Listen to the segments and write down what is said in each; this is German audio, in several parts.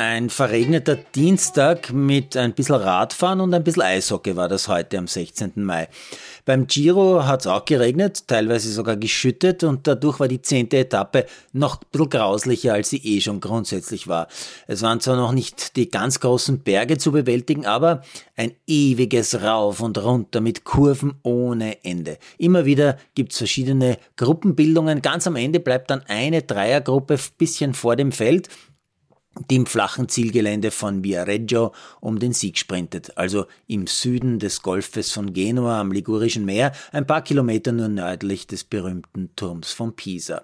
Ein verregneter Dienstag mit ein bisschen Radfahren und ein bisschen Eishockey war das heute am 16. Mai. Beim Giro hat es auch geregnet, teilweise sogar geschüttet und dadurch war die zehnte Etappe noch ein bisschen grauslicher, als sie eh schon grundsätzlich war. Es waren zwar noch nicht die ganz großen Berge zu bewältigen, aber ein ewiges Rauf und runter mit Kurven ohne Ende. Immer wieder gibt's verschiedene Gruppenbildungen. Ganz am Ende bleibt dann eine Dreiergruppe bisschen vor dem Feld die im flachen Zielgelände von Viareggio um den Sieg sprintet, also im Süden des Golfes von Genua am Ligurischen Meer, ein paar Kilometer nur nördlich des berühmten Turms von Pisa.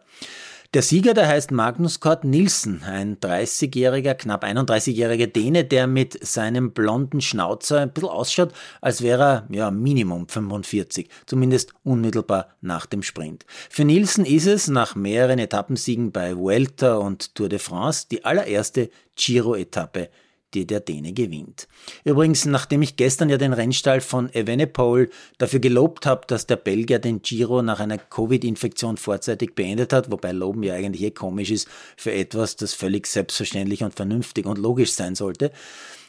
Der Sieger, der heißt Magnus Kort Nielsen, ein 30-jähriger, knapp 31-jähriger Däne, der mit seinem blonden Schnauzer ein bisschen ausschaut, als wäre er ja Minimum 45, zumindest unmittelbar nach dem Sprint. Für Nielsen ist es nach mehreren Etappensiegen bei Vuelta und Tour de France die allererste Giro-Etappe die der Däne gewinnt. Übrigens, nachdem ich gestern ja den Rennstall von Evenepoel dafür gelobt habe, dass der Belgier den Giro nach einer Covid-Infektion vorzeitig beendet hat, wobei Loben ja eigentlich eh komisch ist für etwas, das völlig selbstverständlich und vernünftig und logisch sein sollte,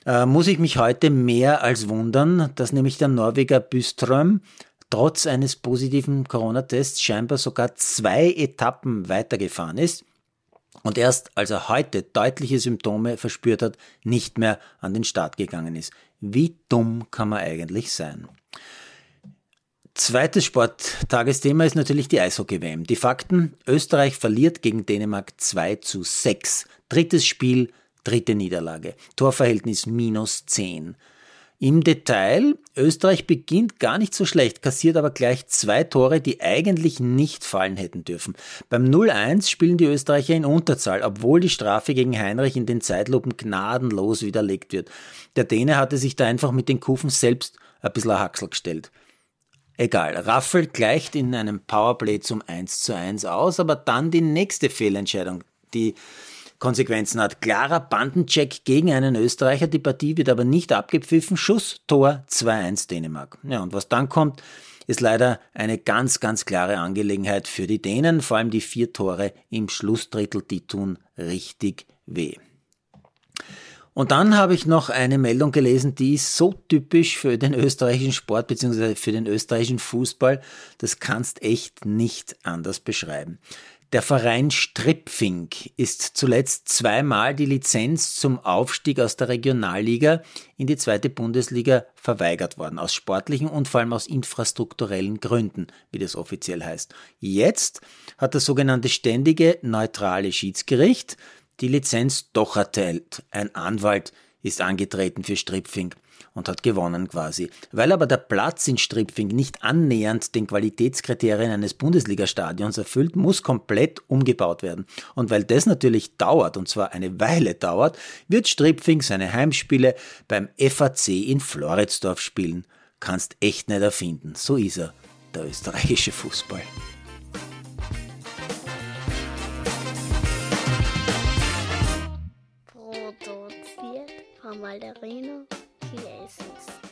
äh, muss ich mich heute mehr als wundern, dass nämlich der Norweger Byström trotz eines positiven Corona-Tests scheinbar sogar zwei Etappen weitergefahren ist und erst als er heute deutliche Symptome verspürt hat, nicht mehr an den Start gegangen ist. Wie dumm kann man eigentlich sein? Zweites Sporttagesthema ist natürlich die Eishockey-WM. Die Fakten, Österreich verliert gegen Dänemark 2 zu 6. Drittes Spiel, dritte Niederlage. Torverhältnis minus 10. Im Detail, Österreich beginnt gar nicht so schlecht, kassiert aber gleich zwei Tore, die eigentlich nicht fallen hätten dürfen. Beim 0-1 spielen die Österreicher in Unterzahl, obwohl die Strafe gegen Heinrich in den Zeitlupen gnadenlos widerlegt wird. Der Däne hatte sich da einfach mit den Kufen selbst ein bisschen ein Haxel gestellt. Egal, Raffel gleicht in einem Powerplay zum 1 zu 1 aus, aber dann die nächste Fehlentscheidung, die Konsequenzen hat. Klarer Bandencheck gegen einen Österreicher, die Partie wird aber nicht abgepfiffen. Schuss, Tor 2-1 Dänemark. Ja, und was dann kommt, ist leider eine ganz, ganz klare Angelegenheit für die Dänen. Vor allem die vier Tore im Schlussdrittel, die tun richtig weh. Und dann habe ich noch eine Meldung gelesen, die ist so typisch für den österreichischen Sport bzw. für den österreichischen Fußball, das kannst echt nicht anders beschreiben. Der Verein Stripfing ist zuletzt zweimal die Lizenz zum Aufstieg aus der Regionalliga in die zweite Bundesliga verweigert worden, aus sportlichen und vor allem aus infrastrukturellen Gründen, wie das offiziell heißt. Jetzt hat das sogenannte ständige neutrale Schiedsgericht die Lizenz doch erteilt. Ein Anwalt ist angetreten für Stripfing und hat gewonnen quasi. Weil aber der Platz in Stripfing nicht annähernd den Qualitätskriterien eines Bundesliga-Stadions erfüllt, muss komplett umgebaut werden. Und weil das natürlich dauert, und zwar eine Weile dauert, wird Stripfing seine Heimspiele beim FAC in Floridsdorf spielen. Kannst echt nicht erfinden. So ist er, der österreichische Fußball. Mandarino. Hier ist es.